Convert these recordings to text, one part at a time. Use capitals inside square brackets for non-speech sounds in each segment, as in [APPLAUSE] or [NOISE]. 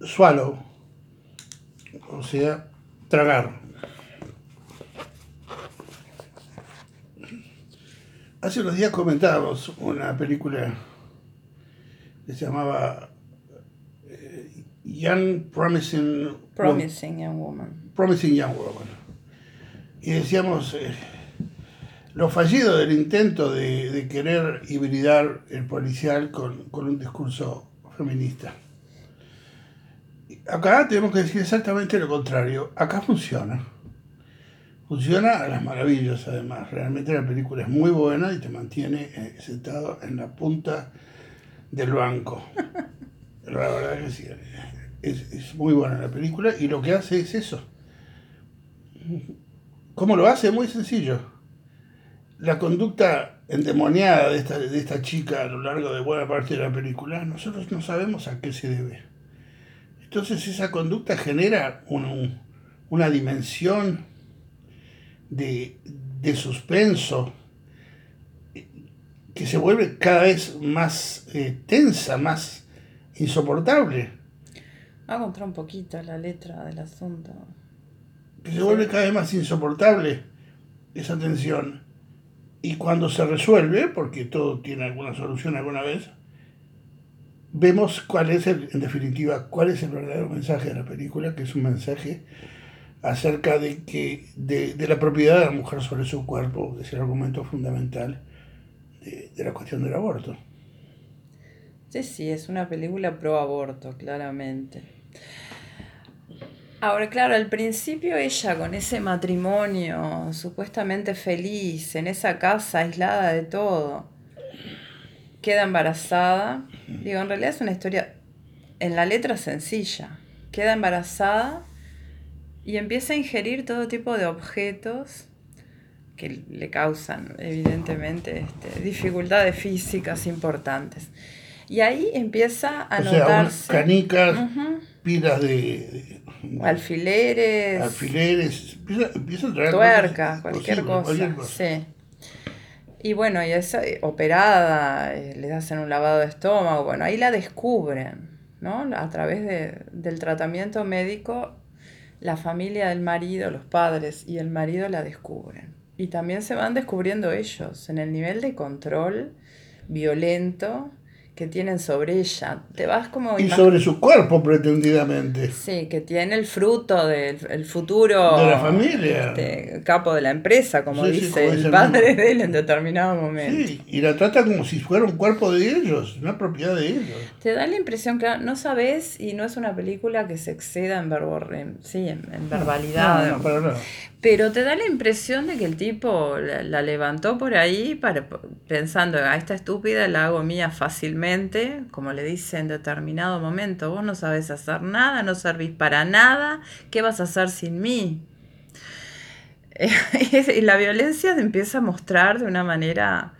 swallow, o sea, tragar. Hace unos días comentábamos una película que se llamaba eh, Young Promising, Promising Young Woman. Promising Young Woman. Y decíamos eh, lo fallido del intento de, de, querer hibridar el policial con, con un discurso feminista. Acá tenemos que decir exactamente lo contrario. Acá funciona Funciona a las maravillas, además. Realmente la película es muy buena y te mantiene eh, sentado en la punta del banco. [LAUGHS] La verdad que sí. Es, es, muy buena la película y lo que hace es eso. ¿Cómo lo hace? Muy sencillo. La conducta endemoniada de esta, de esta chica a lo largo de buena parte de la película, nosotros no sabemos a qué se debe. Entonces esa conducta genera un, una dimensión de, de suspenso que se vuelve cada vez más eh, tensa, más insoportable. Va a encontrar un poquito la letra del asunto. Que se vuelve cada vez más insoportable esa tensión. Y cuando se resuelve, porque todo tiene alguna solución alguna vez, vemos cuál es, el, en definitiva, cuál es el verdadero mensaje de la película, que es un mensaje acerca de, que, de, de, la propiedad de la mujer sobre su cuerpo, que es el argumento fundamental de, de la cuestión del aborto. Sí, sí, es una película pro aborto, claramente. Ahora, claro, al principio ella con ese matrimonio supuestamente feliz, en esa casa aislada de todo, queda embarazada. Digo, en realidad es una historia, en la letra sencilla. Queda embarazada y empieza a ingerir todo tipo de objetos que le causan, evidentemente, este, dificultades físicas importantes. Y ahí empieza a o notarse. Sea, canicas, uh -huh. pilas de, de, Alfileres. Alfileres. Empieza, empieza a traer. Tuercas, cualquier, cosa, cualquier cosa. Sí. Y bueno, y es operada, eh, le hacen un lavado de estómago. Bueno, ahí la descubren, ¿no? A través de, del tratamiento médico la familia del marido, los padres y el marido la descubren. Y también se van descubriendo ellos en el nivel de control violento que tienen sobre ella. Te vas como... Y sobre su cuerpo pretendidamente. Sí, que tiene el fruto del el futuro... De la familia. Este, capo de la empresa, como sí, dice sí, como el padre de él en determinado momento. Sí, y la trata como si fuera un cuerpo de ellos, una propiedad de ellos. Te da la impresión, claro, no sabes y no es una película que se exceda en, verbo, en sí, en, en verbalidad. No, no, para. Pero te da la impresión de que el tipo la, la, levantó por ahí para, pensando, a esta estúpida la hago mía fácilmente, como le dice en determinado momento, vos no sabes hacer nada, no servís para nada, ¿qué vas a hacer sin mí? [LAUGHS] y la violencia se empieza a mostrar de una manera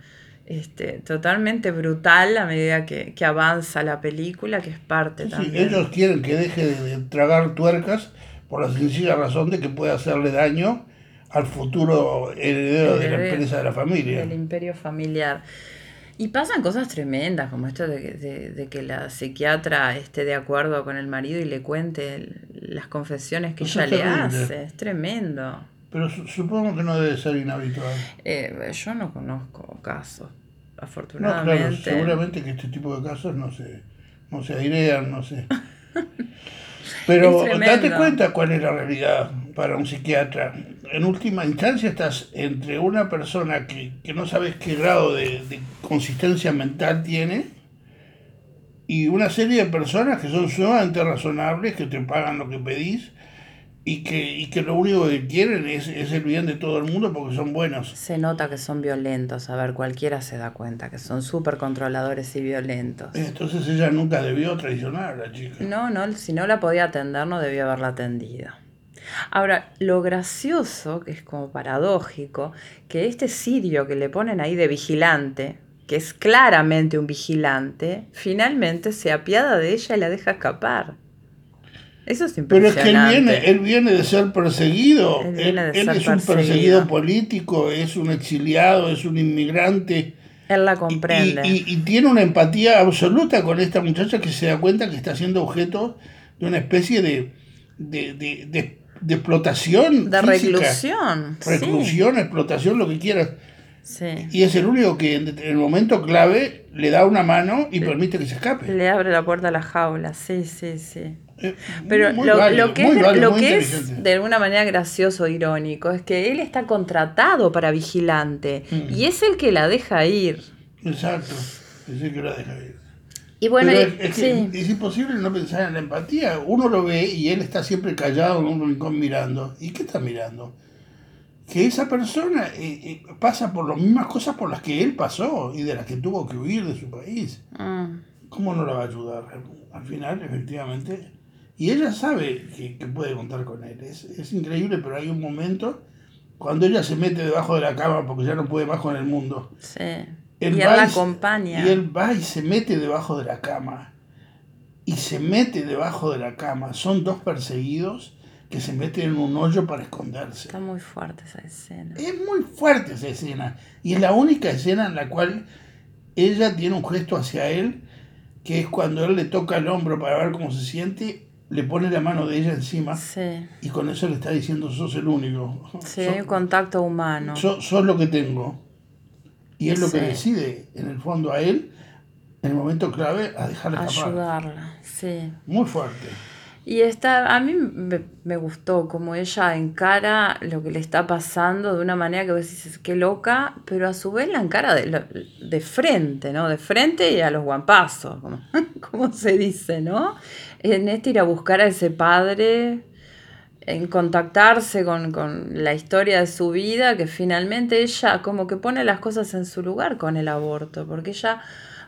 este, totalmente brutal a medida que, que, avanza la película, que es parte sí, también. Sí, ellos quieren que deje de, de tragar tuercas por la sencilla razón de que puede hacerle daño al futuro heredero, de la empresa de la familia. Del imperio familiar. Y pasan cosas tremendas, como esto de, de, de, que la psiquiatra esté de acuerdo con el marido y le cuente el, las confesiones que Eso ella le hace. Es tremendo. Pero su supongo que no debe ser inhabitual. Eh, yo no conozco casos, No, afortunadamente. claro, seguramente que este tipo de casos no se, no se airean, no sé. [LAUGHS] Pero date cuenta cuál es la realidad para un psiquiatra. En última instancia estás entre una persona que, que no sabes qué grado de, de consistencia mental tiene y una serie de personas que son sumamente razonables, que te pagan lo que pedís y que, y que lo único que quieren es, es el bien de todo el mundo porque son buenos. Se nota que son violentos, a ver, cualquiera se da cuenta que son súper controladores y violentos. Entonces ella nunca debió traicionar a la chica. No, no, si no la podía atender, no debía haberla atendido. Ahora, lo gracioso, que es como paradójico, que este sirio que le ponen ahí de vigilante, que es claramente un vigilante, finalmente se apiada de ella y la deja escapar. Eso es Pero es impresionante. que él viene, él viene de ser perseguido. Él Él, ser es un perseguido. perseguido político, es un exiliado, es un inmigrante. Él la comprende. y- y tiene una empatía absoluta con esta muchacha que se da cuenta que está siendo objeto de una especie de, de, de, de, de explotación. De física. reclusión. sí. Reclusión, explotación, lo que quieras. Sí. Y es el único que en el momento clave le da una mano y permite que se escape. Le abre la puerta a la jaula, sí, sí, sí. Eh, Pero lo, válido, lo que, es, válido, lo muy que es inteligente. de alguna manera gracioso, irónico, es que él está contratado para vigilante Mm. y es el que la deja ir. Exacto. Es el que la deja ir. Y bueno, es, que es imposible no pensar en la empatía. Uno lo ve y él está siempre callado en un rincón mirando. ¿Y qué está mirando? Que esa persona eh, eh, pasa por las mismas cosas por las que él pasó y de las que tuvo que huir de su país. Mm, ¿Cómo no la va a ayudar? Al final, efectivamente. Y ella sabe que, que puede contar con él. Es, es increíble, pero hay un momento cuando ella se mete debajo de la cama porque ya no puede más con el mundo. sí. Él y él la acompaña. Y él va y se mete debajo de la cama. Y se mete debajo de la cama. Son dos perseguidos que se meten en un hoyo para esconderse. Está muy fuerte esa escena. Es muy fuerte esa escena. Y es la única escena en la cual ella tiene un gesto hacia él, que es cuando él le toca el hombro para ver cómo se siente, le pone la mano de ella encima Sí, y con eso le está diciendo, sos el único. sí, Sos- contacto humano. So- sos lo que tengo. Y es lo que decide, en el fondo, a él, en el momento clave, a dejarle escapar. Ayudarla, sí. Muy fuerte. Y está, a mí me, me gustó como ella encara lo que le está pasando de una manera que vos dices, qué loca, pero a su vez la encara de, de frente, ¿no? De frente y a los guampazos, como, [LAUGHS] como se dice, ¿no? En este ir a buscar a ese padre, en contactarse con, con la historia de su vida, que finalmente ella como que pone las cosas en su lugar con el aborto, porque ella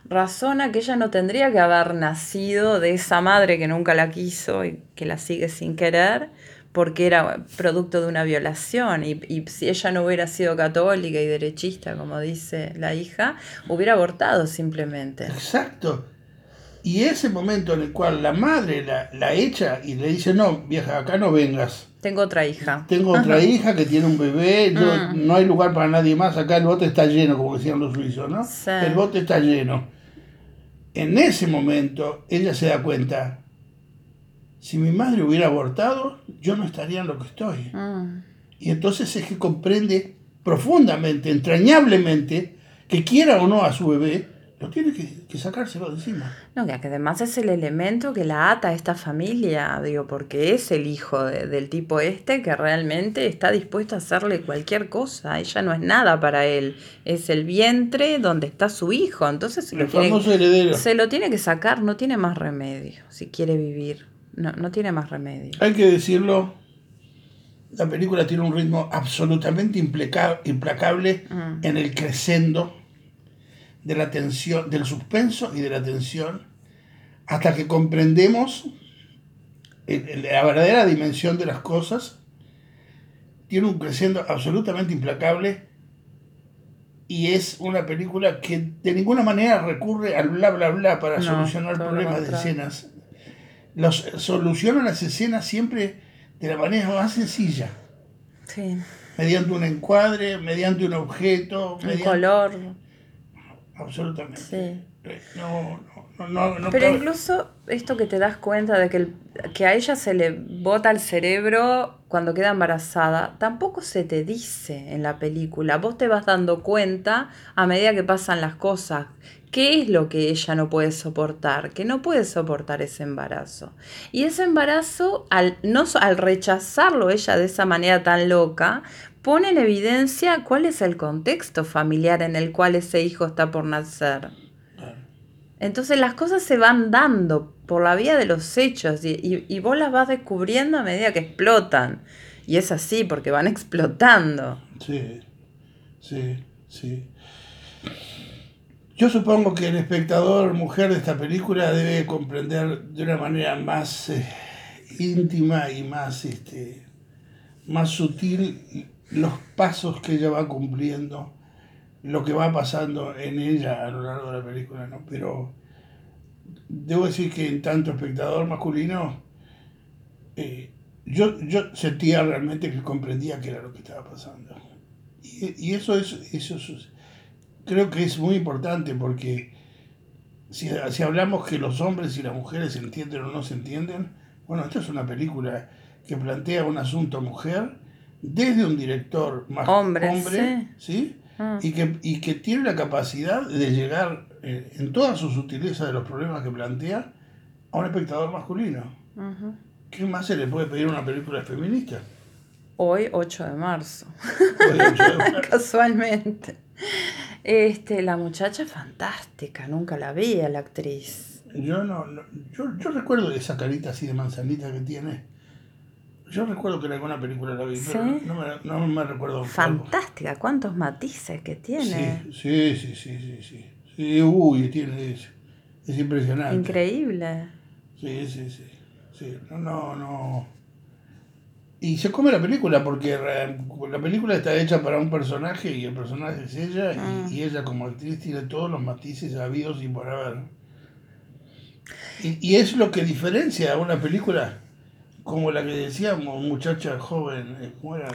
razona que ella no tendría que haber nacido de esa madre que nunca la quiso y que la sigue sin querer, porque era producto de una violación. Y, y si ella no hubiera sido católica y derechista, como dice la hija, hubiera abortado simplemente. Exacto. Y ese momento en el cual la madre la, la echa y le dice, no, vieja, acá no vengas. Tengo otra hija. Tengo otra hija que tiene un bebé, yo- Mm. no hay lugar para nadie más, acá el bote está lleno, como decían los suizos, ¿no? Sí. El bote está lleno. En ese momento ella se da cuenta, si mi madre hubiera abortado, yo no estaría en lo que estoy. Mm. Y entonces es que comprende profundamente, entrañablemente, que quiera o no a su bebé, lo tiene que, que sacárselo de encima. No, que además es el elemento que la ata a esta familia, digo, porque es el hijo de- del tipo este que realmente está dispuesto a hacerle cualquier cosa. Ella no es nada para él, es el vientre donde está su hijo. Entonces se lo, El tiene, famoso heredero. se lo tiene que sacar, no tiene más remedio si quiere vivir. No, no tiene más remedio. Hay que decirlo, la película tiene un ritmo absolutamente implacable Mm. en el crescendo de la tensión, del suspenso y de la tensión, hasta que comprendemos la verdadera dimensión de las cosas. Tiene un crescendo absolutamente implacable y es una película que de ninguna manera recurre al bla bla bla para No, solucionar problemas de escenas. Los, soluciona las escenas siempre de la manera más sencilla, Sí, mediante un encuadre, mediante un objeto, un mediante- color. Absolutamente. Sí. No, no, no, no Pero cabe- incluso esto que te das cuenta de que, el- que a ella se le bota el cerebro cuando queda embarazada, tampoco se te dice en la película. Vos te vas dando cuenta a medida que pasan las cosas. ¿Qué es lo que ella no puede soportar? Que no puede soportar ese embarazo. Y ese embarazo, al, no, al rechazarlo ella de esa manera tan loca, pone en evidencia cuál es el contexto familiar en el cual ese hijo está por nacer. Entonces las cosas se van dando por la vía de los hechos y, y- y vos las vas descubriendo a medida que explotan. Y es así, porque van explotando. Sí, sí, sí. Yo supongo que el espectador mujer de esta película debe comprender de una manera más eh, íntima y más, este, más sutil los pasos que ella va cumpliendo, lo que va pasando en ella a lo largo de la película, ¿no? Pero debo decir que en tanto espectador masculino, eh, yo, yo sentía realmente que comprendía qué era lo que estaba pasando. Y, y eso es, eso es- creo que es muy importante porque si, si hablamos que los hombres y las mujeres se entienden o no se entienden, Bueno, esta es una película que plantea un asunto mujer desde un director más hombre, ¿sí? Ah. Y, que, y que tiene la capacidad de llegar eh, en toda su sutileza de los problemas que plantea a un espectador masculino. ¿Qué más se le puede pedir a una película feminista? Hoy, 8 de marzo. [LAUGHS] Casualmente. Este, la muchacha fantástica, nunca la vi a la actriz. Yo no, yo, yo recuerdo esa carita así de manzanita que tiene. Yo recuerdo que en alguna película la vi, pero no me, no me recuerdo. Fantástica, cuántos matices que tiene. Sí, sí, sí, sí, sí. Sí, uy, tiene, es, es impresionante. Increíble. Sí, sí, sí. sí. No, no, no. Y se come la película porque la película está hecha para un personaje y el personaje es ella y, ah. y, ella como actriz tiene todos los matices habidos y por haber. Y, y es lo que diferencia a una película como la que decíamos, muchacha joven, eh, ¿cómo era?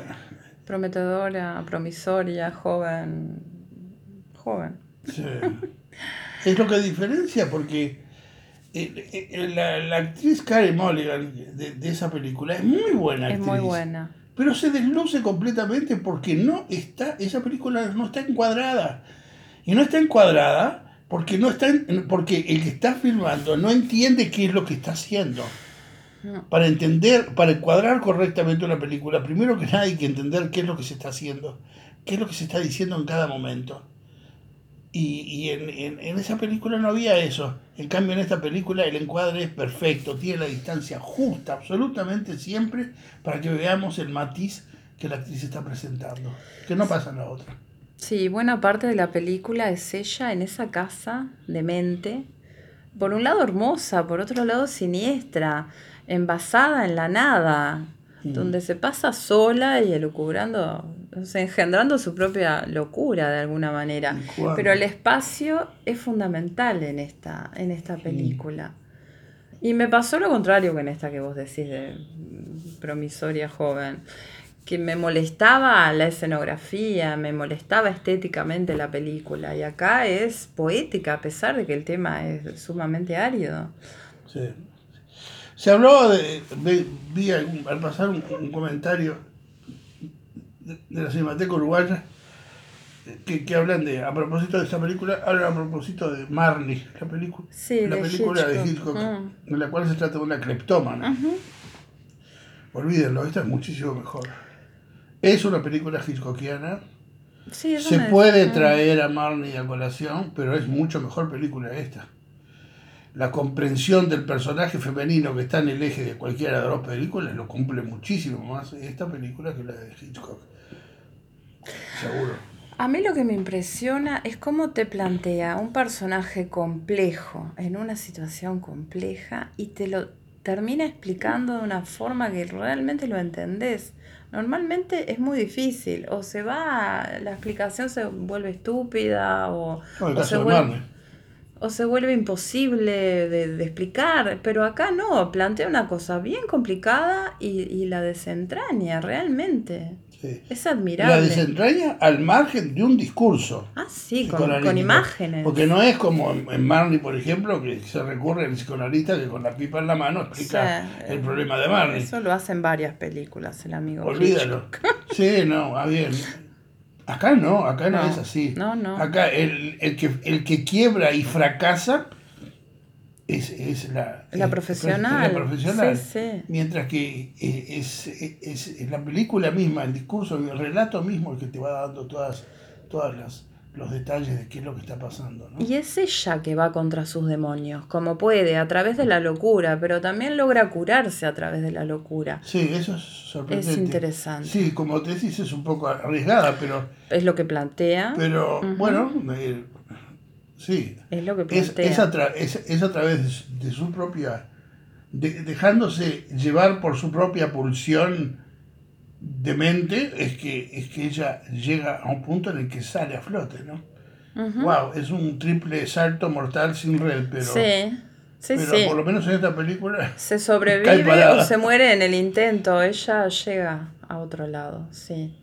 Prometedora, promisoria, joven. Joven. Sí. es lo que diferencia porque eh, eh, la, actriz Karen Mulligan de, esa película es muy buena actriz. Es muy buena. Pero se desluce completamente porque no está, esa película no está encuadrada. Y no está encuadrada porque no está porque el que está filmando no entiende qué es lo que está haciendo. Para entender, para encuadrar correctamente una película, primero que nada hay que entender qué es lo que se está haciendo, qué es lo que se está diciendo en cada momento. Y, y en, en, en, esa película no había eso. En cambio, en esta película el encuadre es perfecto, tiene la distancia justa, absolutamente siempre, para que veamos el matiz que la actriz está presentando, que no pasa en la otra. Sí, buena parte de la película es ella en esa casa de mente, por un lado hermosa, por otro lado siniestra envasada en la nada, mm. donde se pasa sola y elucubrando, engendrando su propia locura de alguna manera. Pero el espacio es fundamental en esta, en esta película. Y me pasó lo contrario que en esta que vos decís de promisoria joven, que me molestaba la escenografía, me molestaba estéticamente la película, y acá es poética a pesar de que el tema es sumamente árido. Sí. Se habló de, vi al pasar un, comentario de, la Cinemateca Uruguaya que, que, hablan de, a propósito de esta película, hablan a propósito de Marley, la película, la película de Hitchcock, mm. en la cual se trata de una cleptómana. Olvídenlo, esta es muchísimo mejor. Es una película hitchcockiana. se puede traer a Marley a colación, pero es mucho mejor película esta la comprensión del personaje femenino que está en el eje de cualquiera de las dos películas lo cumple muchísimo más esta película que la de Hitchcock. Seguro. A mí lo que me impresiona es cómo te plantea un personaje complejo en una situación compleja y te lo termina explicando de una forma que realmente lo entendés. Normalmente es muy difícil, o se va, la explicación se vuelve estúpida, o, se vuelve o se vuelve imposible de, explicar, pero acá no, plantea una cosa bien complicada y, la desentraña realmente. Es admirable. La desentraña al margen de un discurso. Ah, sí, con, imágenes. Porque no es como en Marley, por ejemplo, que se recurre al psicoanalista que con la pipa en la mano explica el problema de Marley. Eso lo hacen varias películas, el amigo. Olvídalo. sí, no, va bien. [LAUGHS] Acá no, acá no, es así. No, no. Acá el, el, que, el que quiebra y fracasa es, es la, la profesional. La profesional. Mientras que eh, es, es, es, la película misma, el discurso, el relato mismo el que te va dando todas, todas las, los detalles de qué es lo que está pasando. Y es ella que va contra sus demonios, como puede, a través de la locura, pero también logra curarse a través de la locura. Sí, eso es sorprendente. Es interesante. Sí, como te decís, es un poco arriesgada, pero... Es lo que plantea. Pero, bueno, eh, sí. Es lo que plantea. Es, a, través de su propia... dejándose llevar por su propia pulsión demente es que, es que ella llega a un punto en el que sale a flote, ¿no? Wow, es un triple salto mortal sin red, pero. Sí. Sí, pero por lo menos en esta película. [LAUGHS] Se sobrevive o se muere en el intento. Ella llega a otro lado, sí.